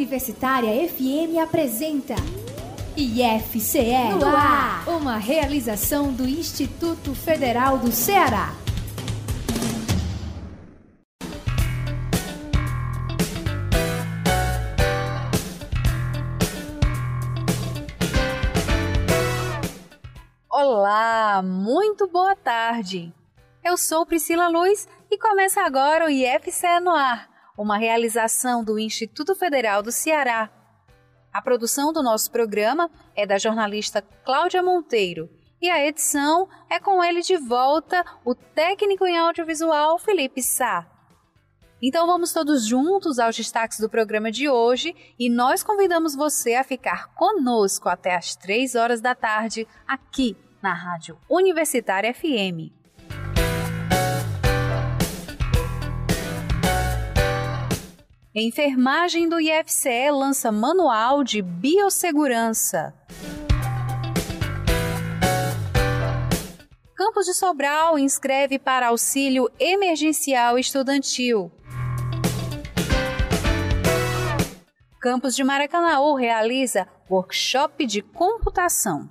Universitária FM apresenta IFCE no ar, uma realização do Instituto Federal do Ceará. Olá, muito boa tarde. Eu sou Priscila Luz e começa agora o IFCE no ar uma realização do Instituto Federal do Ceará. A produção do nosso programa é da jornalista Cláudia Monteiro e a edição é com ele de volta, o técnico em audiovisual Felipe Sá. Então vamos todos juntos aos destaques do programa de hoje e nós convidamos você a ficar conosco até às três horas da tarde aqui na Rádio Universitária FM. Enfermagem do IFCE lança manual de biossegurança. Campos de Sobral inscreve para auxílio emergencial estudantil. Campos de Maracanaú realiza workshop de computação.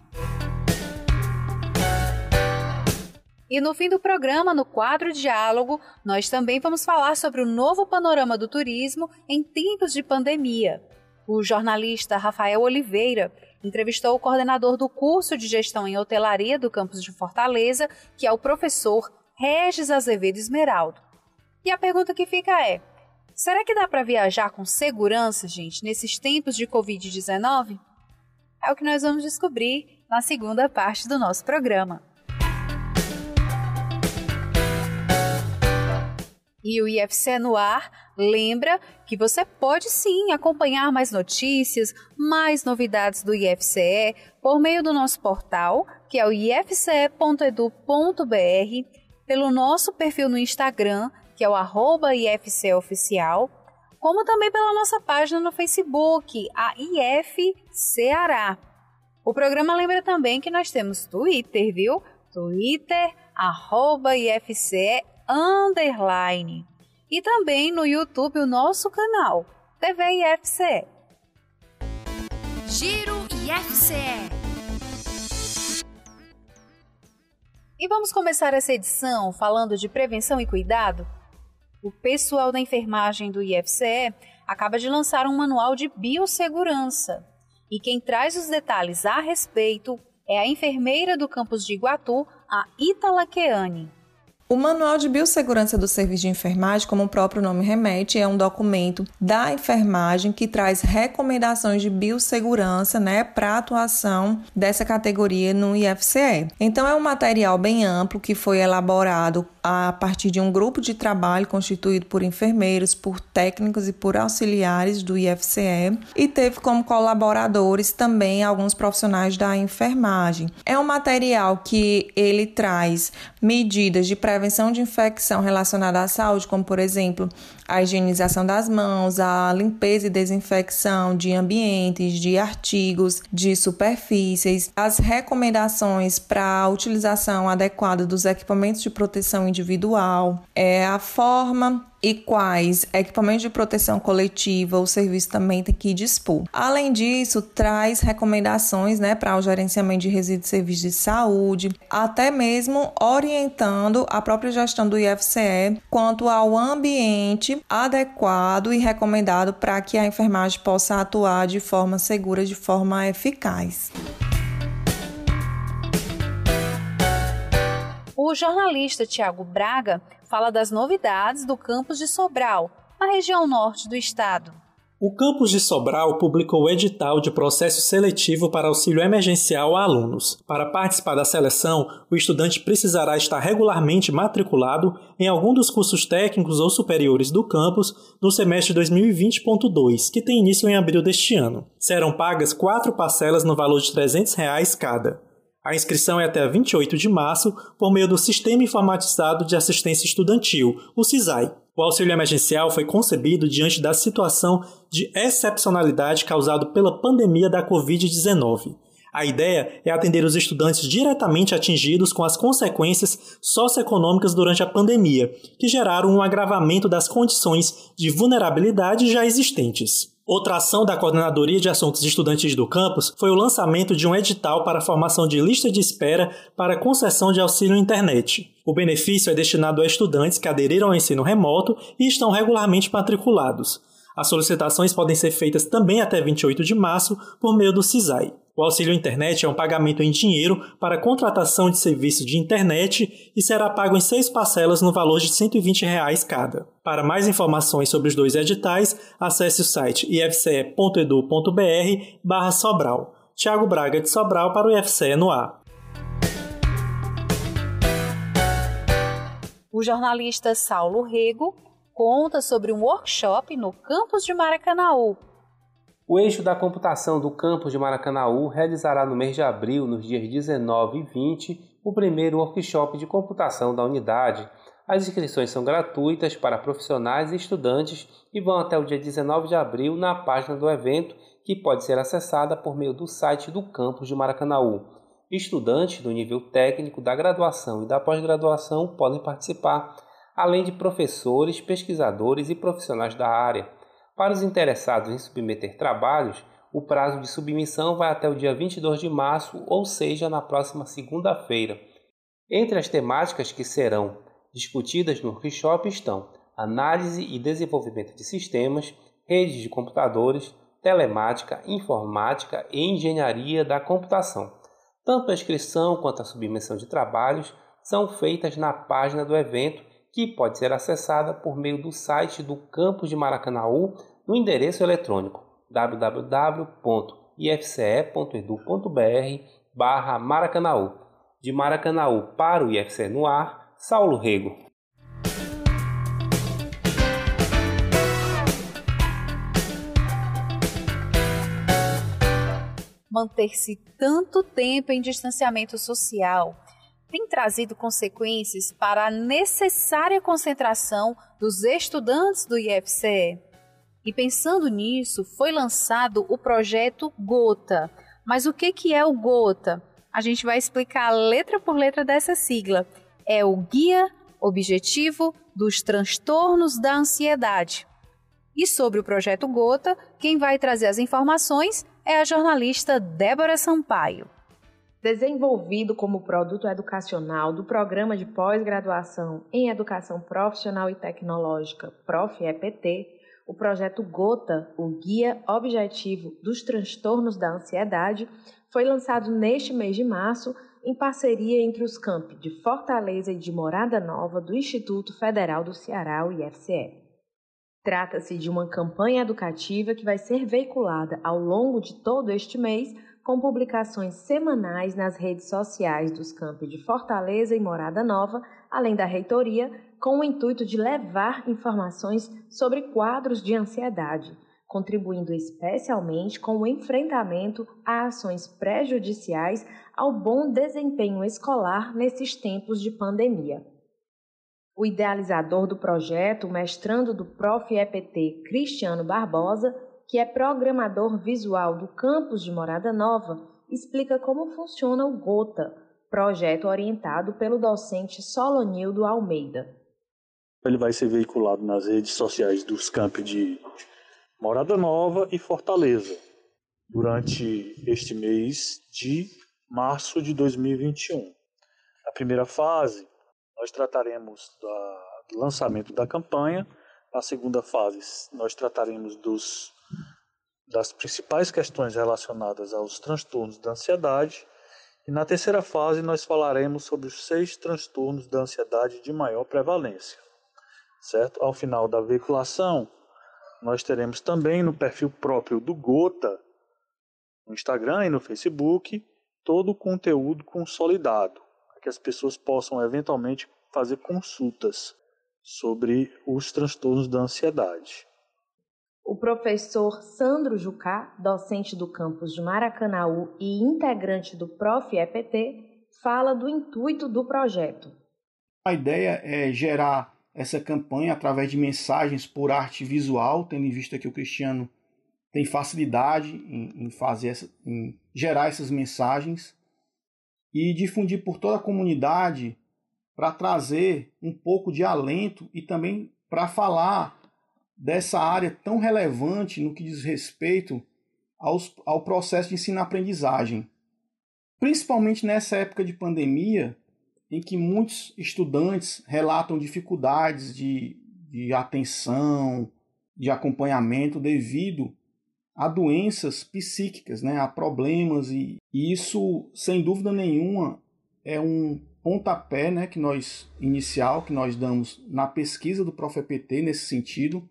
E no fim do programa, no quadro Diálogo, nós também vamos falar sobre o novo panorama do turismo em tempos de pandemia. O jornalista Rafael Oliveira entrevistou o coordenador do curso de gestão em hotelaria do campus de Fortaleza, que é o professor Regis Azevedo Esmeraldo. E a pergunta que fica é: será que dá para viajar com segurança, gente, nesses tempos de Covid-19? É o que nós vamos descobrir na segunda parte do nosso programa. E o IFCE no ar lembra que você pode sim acompanhar mais notícias, mais novidades do IFCE por meio do nosso portal, que é o ifce.edu.br, pelo nosso perfil no Instagram, que é o arroba IFCEoficial, como também pela nossa página no Facebook, a IF Ceará. O programa lembra também que nós temos Twitter, viu? Twitter, arroba IFCE underline. E também no YouTube o nosso canal, TV IFCE. Giro IFCE. E vamos começar essa edição falando de prevenção e cuidado? O pessoal da enfermagem do IFCE acaba de lançar um manual de biossegurança. E quem traz os detalhes a respeito é a enfermeira do campus de Iguatu, a Itala Keane. O Manual de Biossegurança do Serviço de Enfermagem, como o próprio nome remete, é um documento da enfermagem que traz recomendações de biossegurança né, para a atuação dessa categoria no IFCE. Então, é um material bem amplo que foi elaborado a partir de um grupo de trabalho constituído por enfermeiros, por técnicos e por auxiliares do IFCE e teve como colaboradores também alguns profissionais da enfermagem. É um material que ele traz medidas de prevenção de infecção relacionada à saúde, como por exemplo a higienização das mãos, a limpeza e desinfecção de ambientes, de artigos, de superfícies, as recomendações para a utilização adequada dos equipamentos de proteção individual, é a forma e quais equipamentos de proteção coletiva o serviço também tem que dispor. Além disso, traz recomendações né, para o gerenciamento de resíduos de serviços de saúde, até mesmo orientando a própria gestão do IFCE quanto ao ambiente adequado e recomendado para que a enfermagem possa atuar de forma segura, de forma eficaz. O jornalista Tiago Braga fala das novidades do campus de Sobral, na região norte do estado. O campus de Sobral publicou o edital de processo seletivo para auxílio emergencial a alunos. Para participar da seleção, o estudante precisará estar regularmente matriculado em algum dos cursos técnicos ou superiores do campus no semestre 2020.2, que tem início em abril deste ano. Serão pagas quatro parcelas no valor de 300 reais cada. A inscrição é até 28 de março por meio do Sistema Informatizado de Assistência Estudantil, o CISAI. O auxílio emergencial foi concebido diante da situação de excepcionalidade causada pela pandemia da Covid-19. A ideia é atender os estudantes diretamente atingidos com as consequências socioeconômicas durante a pandemia, que geraram um agravamento das condições de vulnerabilidade já existentes. Outra ação da Coordenadoria de Assuntos Estudantis do campus foi o lançamento de um edital para a formação de lista de espera para concessão de auxílio internet. O benefício é destinado a estudantes que aderiram ao ensino remoto e estão regularmente matriculados. As solicitações podem ser feitas também até 28 de março por meio do CISAI. O auxílio internet é um pagamento em dinheiro para contratação de serviço de internet e será pago em seis parcelas no valor de 120 reais cada. Para mais informações sobre os dois editais, acesse o site ifce.edu.br Sobral. Tiago Braga de Sobral para o IFCE no ar. O jornalista Saulo Rego conta sobre um workshop no campus de Maracanaú, o eixo da computação do campus de Maracanaú realizará no mês de abril, nos dias 19 e 20, o primeiro workshop de computação da unidade. As inscrições são gratuitas para profissionais e estudantes e vão até o dia 19 de abril na página do evento, que pode ser acessada por meio do site do campus de Maracanaú. Estudantes do nível técnico, da graduação e da pós-graduação podem participar, além de professores, pesquisadores e profissionais da área. Para os interessados em submeter trabalhos, o prazo de submissão vai até o dia 22 de março, ou seja, na próxima segunda-feira. Entre as temáticas que serão discutidas no workshop estão análise e desenvolvimento de sistemas, redes de computadores, telemática, informática e engenharia da computação. Tanto a inscrição quanto a submissão de trabalhos são feitas na página do evento, que pode ser acessada por meio do site do campus de Maracanaú no endereço eletrônico www.ifce.edu.br barra Maracanaú. De Maracanaú para o IFCE no ar, Saulo Rego. Manter-se tanto tempo em distanciamento social tem trazido consequências para a necessária concentração dos estudantes do IFCE. E pensando nisso, foi lançado o projeto Gota. Mas o que, que é o Gota? A gente vai explicar letra por letra dessa sigla. É o Guia Objetivo dos Transtornos da Ansiedade. E sobre o projeto Gota, quem vai trazer as informações é a jornalista Débora Sampaio. Desenvolvido como produto educacional do Programa de Pós-Graduação em Educação Profissional e Tecnológica, PROF-EPT, o projeto Gota, o Guia Objetivo dos Transtornos da Ansiedade, foi lançado neste mês de março em parceria entre os campi de Fortaleza e de Morada Nova do Instituto Federal do Ceará, o IFCE. Trata-se de uma campanha educativa que vai ser veiculada ao longo de todo este mês, com publicações semanais nas redes sociais dos campi de Fortaleza e Morada Nova, além da reitoria, com o intuito de levar informações sobre quadros de ansiedade, contribuindo especialmente com o enfrentamento a ações prejudiciais ao bom desempenho escolar nesses tempos de pandemia. O idealizador do projeto, mestrando do Prof. EPT Cristiano Barbosa, que é programador visual do campus de Morada Nova, explica como funciona o GOTA, projeto orientado pelo docente Solonildo Almeida. Ele vai ser veiculado nas redes sociais dos campos de Morada Nova e Fortaleza durante este mês de março de 2021. Na primeira fase, nós trataremos da, do lançamento da campanha. Na segunda fase, nós trataremos dos, das principais questões relacionadas aos transtornos da ansiedade. E na terceira fase, nós falaremos sobre os seis transtornos da ansiedade de maior prevalência certo? Ao final da veiculação, nós teremos também no perfil próprio do Gota, no Instagram e no Facebook, todo o conteúdo consolidado, para que as pessoas possam eventualmente fazer consultas sobre os transtornos da ansiedade. O professor Sandro Jucá, docente do campus de Maracanaú e integrante do Prof. EPT, fala do intuito do projeto. A ideia é gerar essa campanha através de mensagens por arte visual, tendo em vista que o Cristiano tem facilidade em, em fazer essa, em gerar essas mensagens e difundir por toda a comunidade para trazer um pouco de alento e também para falar dessa área tão relevante no que diz respeito aos, ao processo de ensino-aprendizagem. Principalmente nessa época de pandemia, em que muitos estudantes relatam dificuldades de, de atenção, de acompanhamento devido a doenças psíquicas, né, a problemas, e, e isso, sem dúvida nenhuma, é um pontapé né, que nós inicial que nós damos na pesquisa do ProfEPT nesse sentido,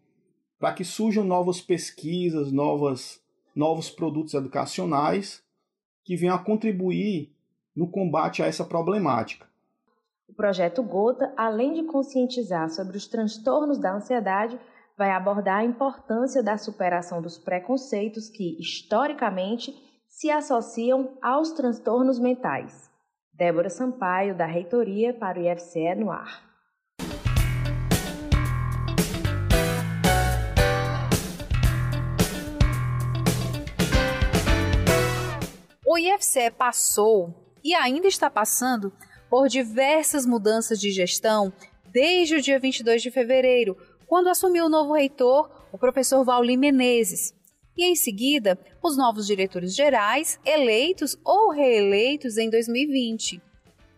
para que surjam novas pesquisas, novas, novos produtos educacionais que venham a contribuir no combate a essa problemática. O projeto Gota, além de conscientizar sobre os transtornos da ansiedade, vai abordar a importância da superação dos preconceitos que, historicamente, se associam aos transtornos mentais. Débora Sampaio, da Reitoria para o IFCE no ar. O IFCE passou e ainda está passando por diversas mudanças de gestão desde o dia 22 de fevereiro, quando assumiu o novo reitor, o professor Vauli Menezes. E em seguida, os novos diretores gerais, eleitos ou reeleitos em 2020.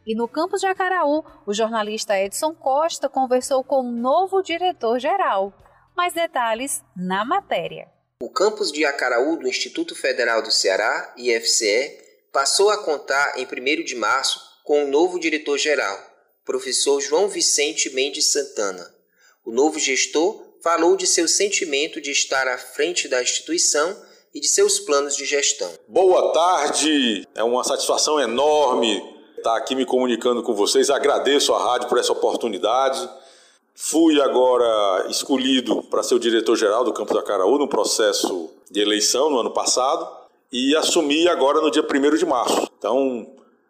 E no campus de Acaraú, o jornalista Edson Costa conversou com o novo diretor-geral. Mais detalhes na matéria. O campus de Acaraú do Instituto Federal do Ceará, IFCE, passou a contar em 1 de março com o um novo diretor-geral, professor João Vicente Mendes Santana. O novo gestor falou de seu sentimento de estar à frente da instituição e de seus planos de gestão. Boa tarde, é uma satisfação enorme estar aqui me comunicando com vocês. Agradeço à rádio por essa oportunidade. Fui agora escolhido para ser o diretor-geral do Campo da Caraú no processo de eleição no ano passado e assumi agora no dia 1 de março. Então,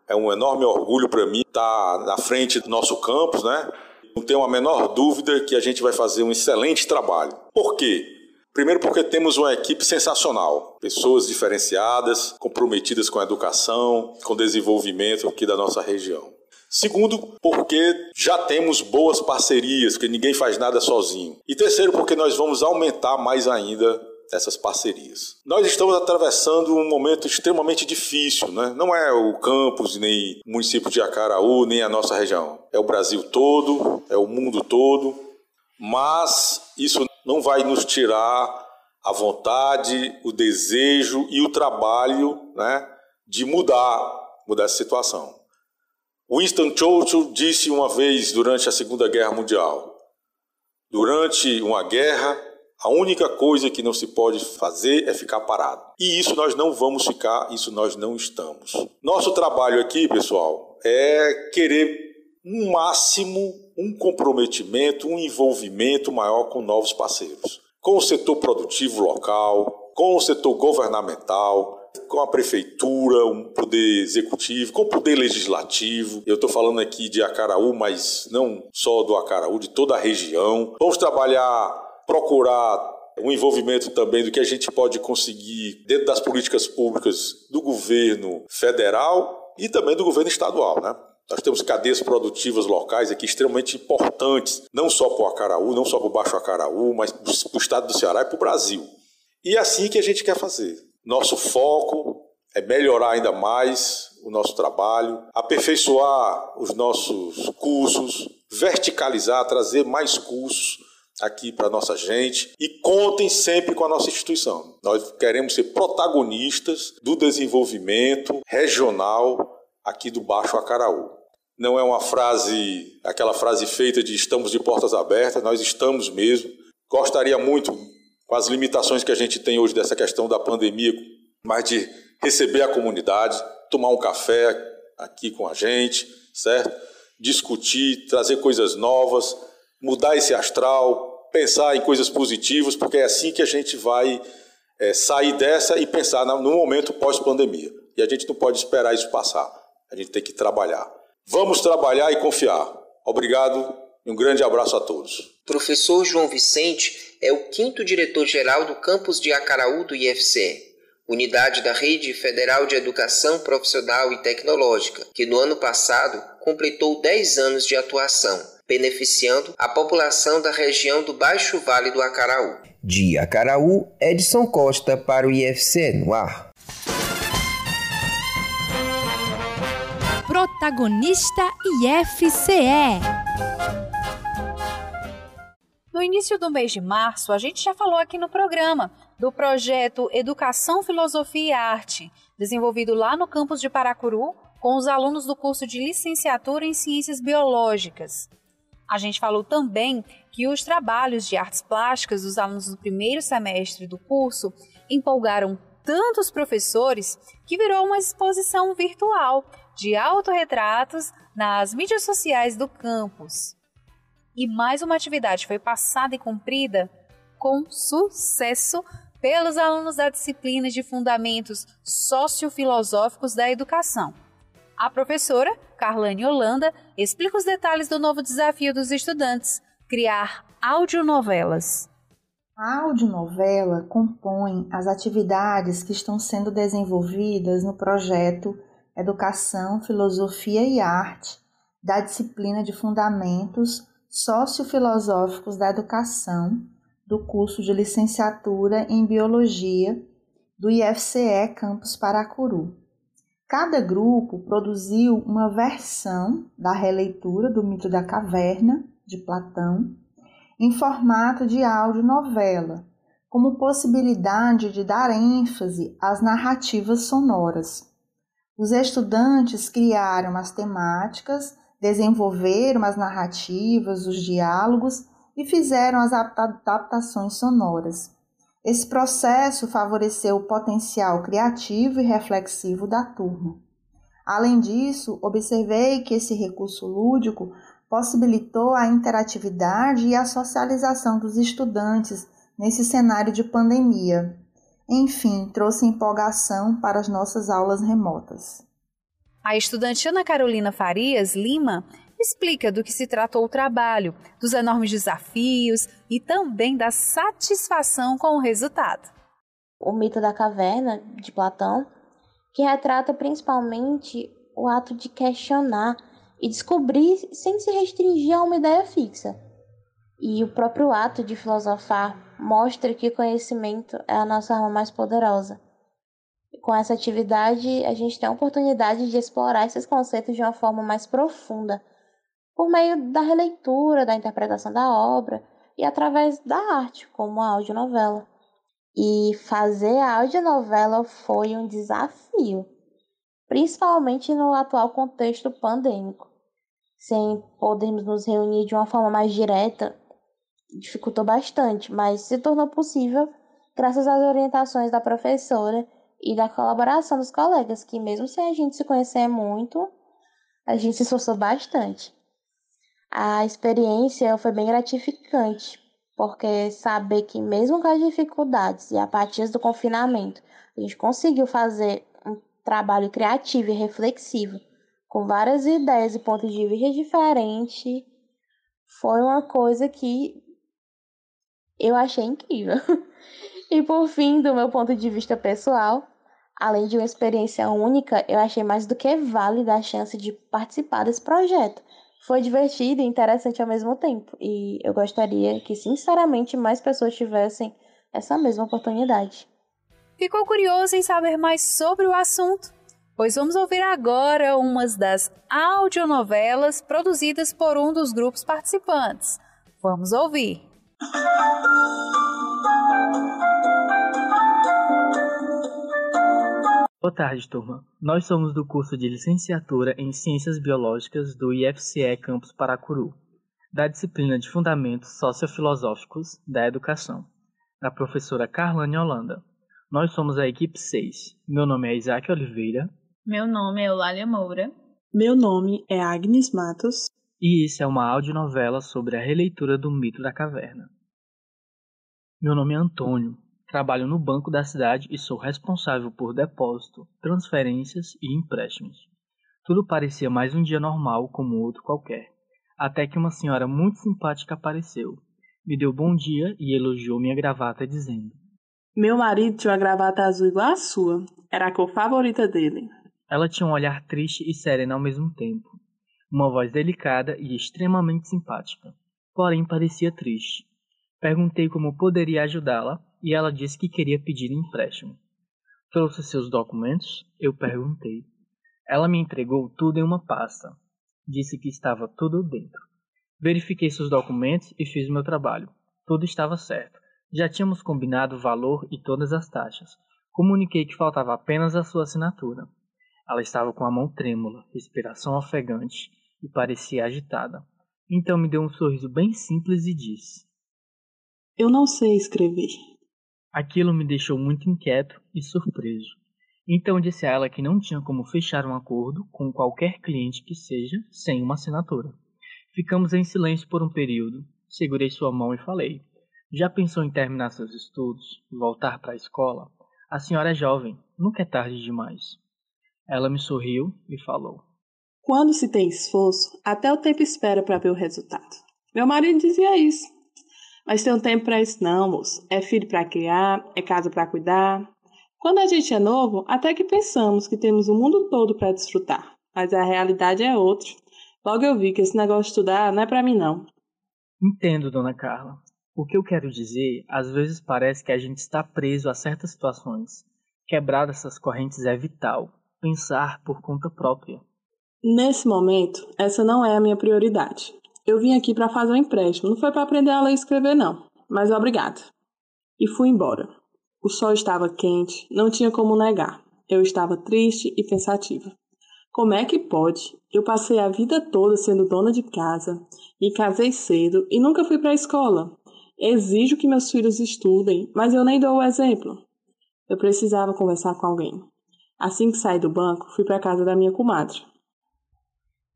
é um enorme orgulho para mim estar na frente do nosso campus, né? Não tenho a menor dúvida que a gente vai fazer um excelente trabalho. Por quê? Primeiro, porque temos uma equipe sensacional, pessoas diferenciadas, comprometidas com a educação, com o desenvolvimento aqui da nossa região. Segundo, porque já temos boas parcerias, porque ninguém faz nada sozinho. E terceiro, porque nós vamos aumentar mais ainda essas parcerias. Nós estamos atravessando um momento extremamente difícil, né? não é o campus, nem o município de Acaraú, nem a nossa região. É o Brasil todo, é o mundo todo, mas isso não vai nos tirar a vontade, o desejo e o trabalho né, de mudar, mudar essa situação. Winston Churchill disse uma vez durante a Segunda Guerra Mundial: durante uma guerra, a única coisa que não se pode fazer é ficar parado. E isso nós não vamos ficar, isso nós não estamos. Nosso trabalho aqui, pessoal, é querer um máximo, um comprometimento, um envolvimento maior com novos parceiros. Com o setor produtivo local, com o setor governamental, com a prefeitura, um poder executivo, com o poder legislativo. Eu estou falando aqui de Acaraú, mas não só do Acaraú, de toda a região. Vamos trabalhar procurar um envolvimento também do que a gente pode conseguir dentro das políticas públicas do governo federal e também do governo estadual, né? Nós temos cadeias produtivas locais aqui extremamente importantes, não só para o Acaraú, não só para o Baixo Acaraú, mas para o estado do Ceará e para o Brasil. E é assim que a gente quer fazer. Nosso foco é melhorar ainda mais o nosso trabalho, aperfeiçoar os nossos cursos, verticalizar, trazer mais cursos aqui para nossa gente e contem sempre com a nossa instituição. Nós queremos ser protagonistas do desenvolvimento regional aqui do Baixo Acaraú. Não é uma frase, aquela frase feita de estamos de portas abertas, nós estamos mesmo. Gostaria muito, com as limitações que a gente tem hoje dessa questão da pandemia, mas de receber a comunidade, tomar um café aqui com a gente, certo? Discutir, trazer coisas novas, mudar esse astral, pensar em coisas positivas, porque é assim que a gente vai é, sair dessa e pensar no momento pós-pandemia. E a gente não pode esperar isso passar. A gente tem que trabalhar. Vamos trabalhar e confiar. Obrigado e um grande abraço a todos. Professor João Vicente é o quinto diretor-geral do campus de Acaraú do IFCE, unidade da Rede Federal de Educação Profissional e Tecnológica, que no ano passado completou 10 anos de atuação, beneficiando a população da região do Baixo Vale do Acaraú. De Acaraú, Edson Costa para o IFC no ar. Protagonista IFCE. No início do mês de março, a gente já falou aqui no programa do projeto Educação, Filosofia e Arte, desenvolvido lá no campus de Paracuru com os alunos do curso de licenciatura em Ciências Biológicas. A gente falou também que os trabalhos de artes plásticas dos alunos do primeiro semestre do curso empolgaram tantos professores que virou uma exposição virtual de autorretratos nas mídias sociais do campus. E mais uma atividade foi passada e cumprida com sucesso pelos alunos da disciplina de Fundamentos Sociofilosóficos da Educação. A professora, Carlane Holanda, explica os detalhes do novo desafio dos estudantes, criar audionovelas. A audionovela compõe as atividades que estão sendo desenvolvidas no projeto Educação, Filosofia e Arte da disciplina de Fundamentos Sociofilosóficos da Educação do curso de Licenciatura em Biologia do IFCE Campus Paracuru. Cada grupo produziu uma versão da releitura do mito da caverna, de Platão, em formato de audionovela, como possibilidade de dar ênfase às narrativas sonoras. Os estudantes criaram as temáticas, desenvolveram as narrativas, os diálogos e fizeram as adaptações sonoras. Esse processo favoreceu o potencial criativo e reflexivo da turma. Além disso, observei que esse recurso lúdico possibilitou a interatividade e a socialização dos estudantes nesse cenário de pandemia. Enfim, trouxe empolgação para as nossas aulas remotas. A estudante Ana Carolina Farias Lima explica do que se tratou o trabalho, dos enormes desafios e também da satisfação com o resultado. O mito da caverna, de Platão, que retrata principalmente o ato de questionar e descobrir sem se restringir a uma ideia fixa. E o próprio ato de filosofar mostra que conhecimento é a nossa arma mais poderosa. Com essa atividade, a gente tem a oportunidade de explorar esses conceitos de uma forma mais profunda, por meio da releitura, da interpretação da obra e através da arte, como a audionovela. E fazer a audionovela foi um desafio, principalmente no atual contexto pandêmico. Sem podermos nos reunir de uma forma mais direta, dificultou bastante, mas se tornou possível graças às orientações da professora e da colaboração dos colegas, que mesmo sem a gente se conhecer muito, a gente se esforçou bastante. A experiência foi bem gratificante, porque saber que mesmo com as dificuldades e apatias do confinamento, a gente conseguiu fazer um trabalho criativo e reflexivo, com várias ideias e pontos de vista diferentes, foi uma coisa que eu achei incrível. e por fim, do meu ponto de vista pessoal, além de uma experiência única, eu achei mais do que válida a chance de participar desse projeto foi divertido e interessante ao mesmo tempo. E eu gostaria que, sinceramente, mais pessoas tivessem essa mesma oportunidade. Ficou curioso em saber mais sobre o assunto? Pois vamos ouvir agora umas das audionovelas produzidas por um dos grupos participantes. Vamos ouvir! Boa tarde, turma. Nós somos do curso de Licenciatura em Ciências Biológicas do IFCE Campus Paracuru, da disciplina de Fundamentos Sociofilosóficos da Educação, da professora Carlane Holanda. Nós somos a equipe 6. Meu nome é Isaac Oliveira. Meu nome é Eulália Moura. Meu nome é Agnes Matos. E isso é uma audionovela sobre a releitura do mito da caverna. Meu nome é Antônio Trabalho no banco da cidade e sou responsável por depósito, transferências e empréstimos. Tudo parecia mais um dia normal como outro qualquer, até que uma senhora muito simpática apareceu. Me deu bom dia e elogiou minha gravata dizendo: Meu marido tinha uma gravata azul igual a sua. Era a cor favorita dele. Ela tinha um olhar triste e sereno ao mesmo tempo. Uma voz delicada e extremamente simpática, porém parecia triste. Perguntei como poderia ajudá-la e ela disse que queria pedir empréstimo. Trouxe seus documentos? Eu perguntei. Ela me entregou tudo em uma pasta. Disse que estava tudo dentro. Verifiquei seus documentos e fiz meu trabalho. Tudo estava certo. Já tínhamos combinado o valor e todas as taxas. Comuniquei que faltava apenas a sua assinatura. Ela estava com a mão trêmula, respiração ofegante e parecia agitada. Então me deu um sorriso bem simples e disse: Eu não sei escrever. Aquilo me deixou muito inquieto e surpreso. Então disse a ela que não tinha como fechar um acordo com qualquer cliente que seja sem uma assinatura. Ficamos em silêncio por um período. Segurei sua mão e falei: Já pensou em terminar seus estudos? Voltar para a escola? A senhora é jovem, nunca é tarde demais. Ela me sorriu e falou: Quando se tem esforço, até o tempo espera para ver o resultado. Meu marido dizia isso. Mas tem um tempo para isso não, moço. É filho para criar, é casa para cuidar. Quando a gente é novo, até que pensamos que temos o mundo todo para desfrutar. Mas a realidade é outra. Logo eu vi que esse negócio de estudar não é para mim não. Entendo, dona Carla. O que eu quero dizer, às vezes parece que a gente está preso a certas situações. Quebrar essas correntes é vital. Pensar por conta própria. Nesse momento, essa não é a minha prioridade. Eu vim aqui para fazer um empréstimo, não foi para aprender a ler e escrever não. Mas obrigado. E fui embora. O sol estava quente, não tinha como negar. Eu estava triste e pensativa. Como é que pode? Eu passei a vida toda sendo dona de casa e casei cedo e nunca fui para a escola. Exijo que meus filhos estudem, mas eu nem dou o exemplo. Eu precisava conversar com alguém. Assim que saí do banco, fui para a casa da minha comadre.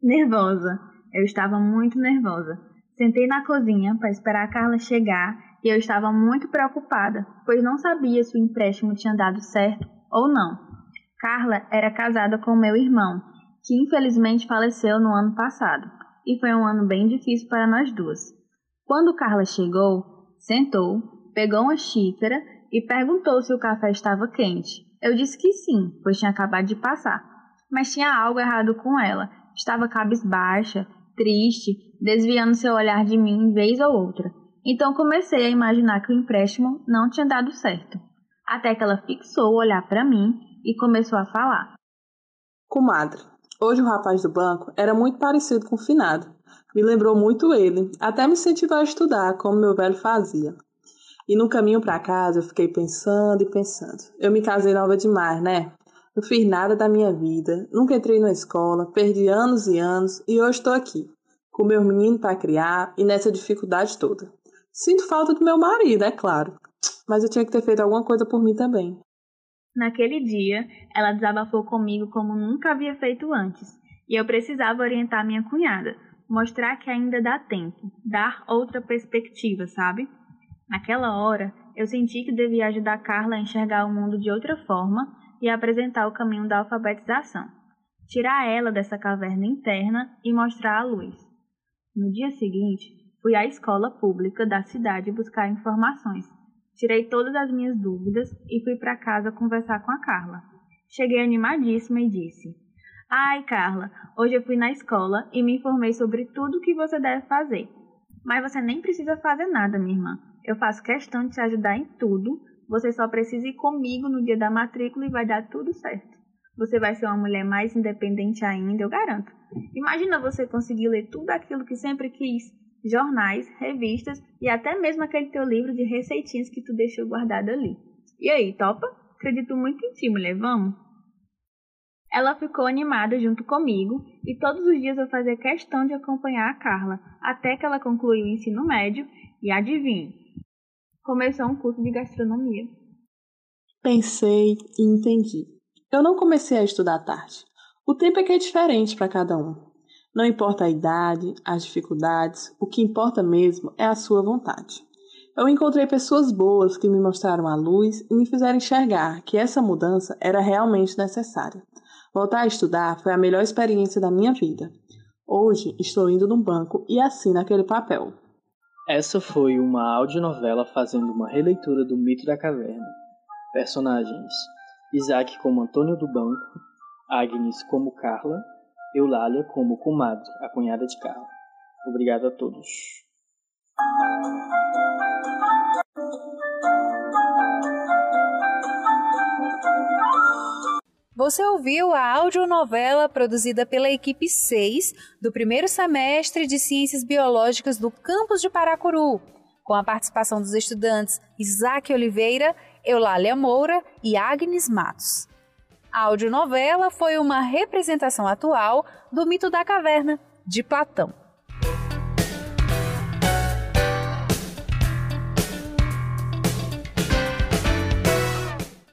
Nervosa. Eu estava muito nervosa. Sentei na cozinha para esperar a Carla chegar e eu estava muito preocupada, pois não sabia se o empréstimo tinha dado certo ou não. Carla era casada com meu irmão, que infelizmente faleceu no ano passado, e foi um ano bem difícil para nós duas. Quando Carla chegou, sentou, pegou uma xícara e perguntou se o café estava quente. Eu disse que sim, pois tinha acabado de passar. Mas tinha algo errado com ela. Estava cabisbaixa, triste, desviando seu olhar de mim vez ou outra. Então comecei a imaginar que o empréstimo não tinha dado certo. Até que ela fixou o olhar para mim e começou a falar. Comadre, hoje o rapaz do banco era muito parecido com o finado. Me lembrou muito ele, até me incentivou a estudar, como meu velho fazia. E no caminho para casa eu fiquei pensando e pensando. Eu me casei nova demais, né? Não fiz nada da minha vida, nunca entrei na escola, perdi anos e anos e hoje estou aqui, com meu menino para criar e nessa dificuldade toda. Sinto falta do meu marido, é claro, mas eu tinha que ter feito alguma coisa por mim também. Naquele dia, ela desabafou comigo como nunca havia feito antes, e eu precisava orientar minha cunhada, mostrar que ainda dá tempo, dar outra perspectiva, sabe? Naquela hora, eu senti que devia ajudar Carla a enxergar o mundo de outra forma e apresentar o caminho da alfabetização, tirar ela dessa caverna interna e mostrar a luz. No dia seguinte, fui à escola pública da cidade buscar informações Tirei todas as minhas dúvidas e fui para casa conversar com a Carla. Cheguei animadíssima e disse: Ai, Carla, hoje eu fui na escola e me informei sobre tudo o que você deve fazer. Mas você nem precisa fazer nada, minha irmã. Eu faço questão de te ajudar em tudo. Você só precisa ir comigo no dia da matrícula e vai dar tudo certo. Você vai ser uma mulher mais independente ainda, eu garanto. Imagina você conseguir ler tudo aquilo que sempre quis jornais, revistas e até mesmo aquele teu livro de receitinhas que tu deixou guardado ali. E aí, topa? Acredito muito em ti, mulher, vamos? Ela ficou animada junto comigo e todos os dias eu fazia questão de acompanhar a Carla, até que ela concluiu o ensino médio e adivinhe, começou um curso de gastronomia. Pensei e entendi. Eu não comecei a estudar tarde. O tempo é que é diferente para cada um. Não importa a idade, as dificuldades, o que importa mesmo é a sua vontade. Eu encontrei pessoas boas que me mostraram a luz e me fizeram enxergar que essa mudança era realmente necessária. Voltar a estudar foi a melhor experiência da minha vida. Hoje estou indo num banco e assino aquele papel. Essa foi uma audionovela fazendo uma releitura do Mito da Caverna. Personagens: Isaac como Antônio do Banco, Agnes como Carla, Eulália como comadre, a cunhada de Carla. Obrigado a todos. Você ouviu a audionovela produzida pela equipe 6 do primeiro semestre de Ciências Biológicas do campus de Paracuru, com a participação dos estudantes Isaac Oliveira, Eulália Moura e Agnes Matos. A audionovela foi uma representação atual do mito da caverna, de Platão.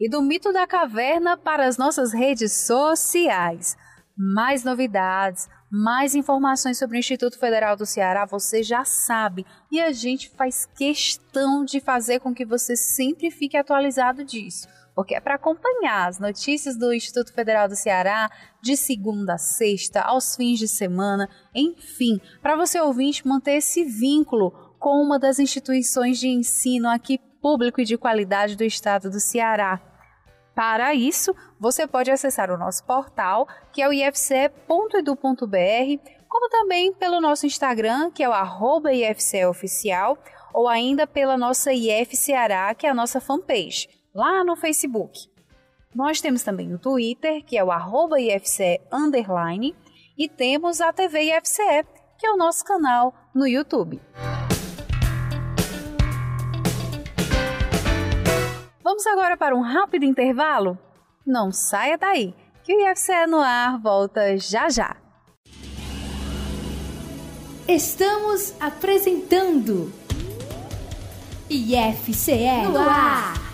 E do mito da caverna para as nossas redes sociais. Mais novidades, mais informações sobre o Instituto Federal do Ceará, você já sabe. E a gente faz questão de fazer com que você sempre fique atualizado disso. Porque é para acompanhar as notícias do Instituto Federal do Ceará de segunda a sexta, aos fins de semana, enfim, para você ouvinte manter esse vínculo com uma das instituições de ensino aqui público e de qualidade do estado do Ceará. Para isso, você pode acessar o nosso portal, que é o ifce.edu.br, como também pelo nosso Instagram, que é o IFCEoficial, ou ainda pela nossa IF Ceará, que é a nossa fanpage, lá no Facebook. Nós temos também o Twitter, que é o arroba IFCE underline, e temos a TV IFCE, que é o nosso canal no YouTube. Vamos agora para um rápido intervalo? Não saia daí, que o IFCE no ar volta já já. Estamos apresentando IFCE no ar.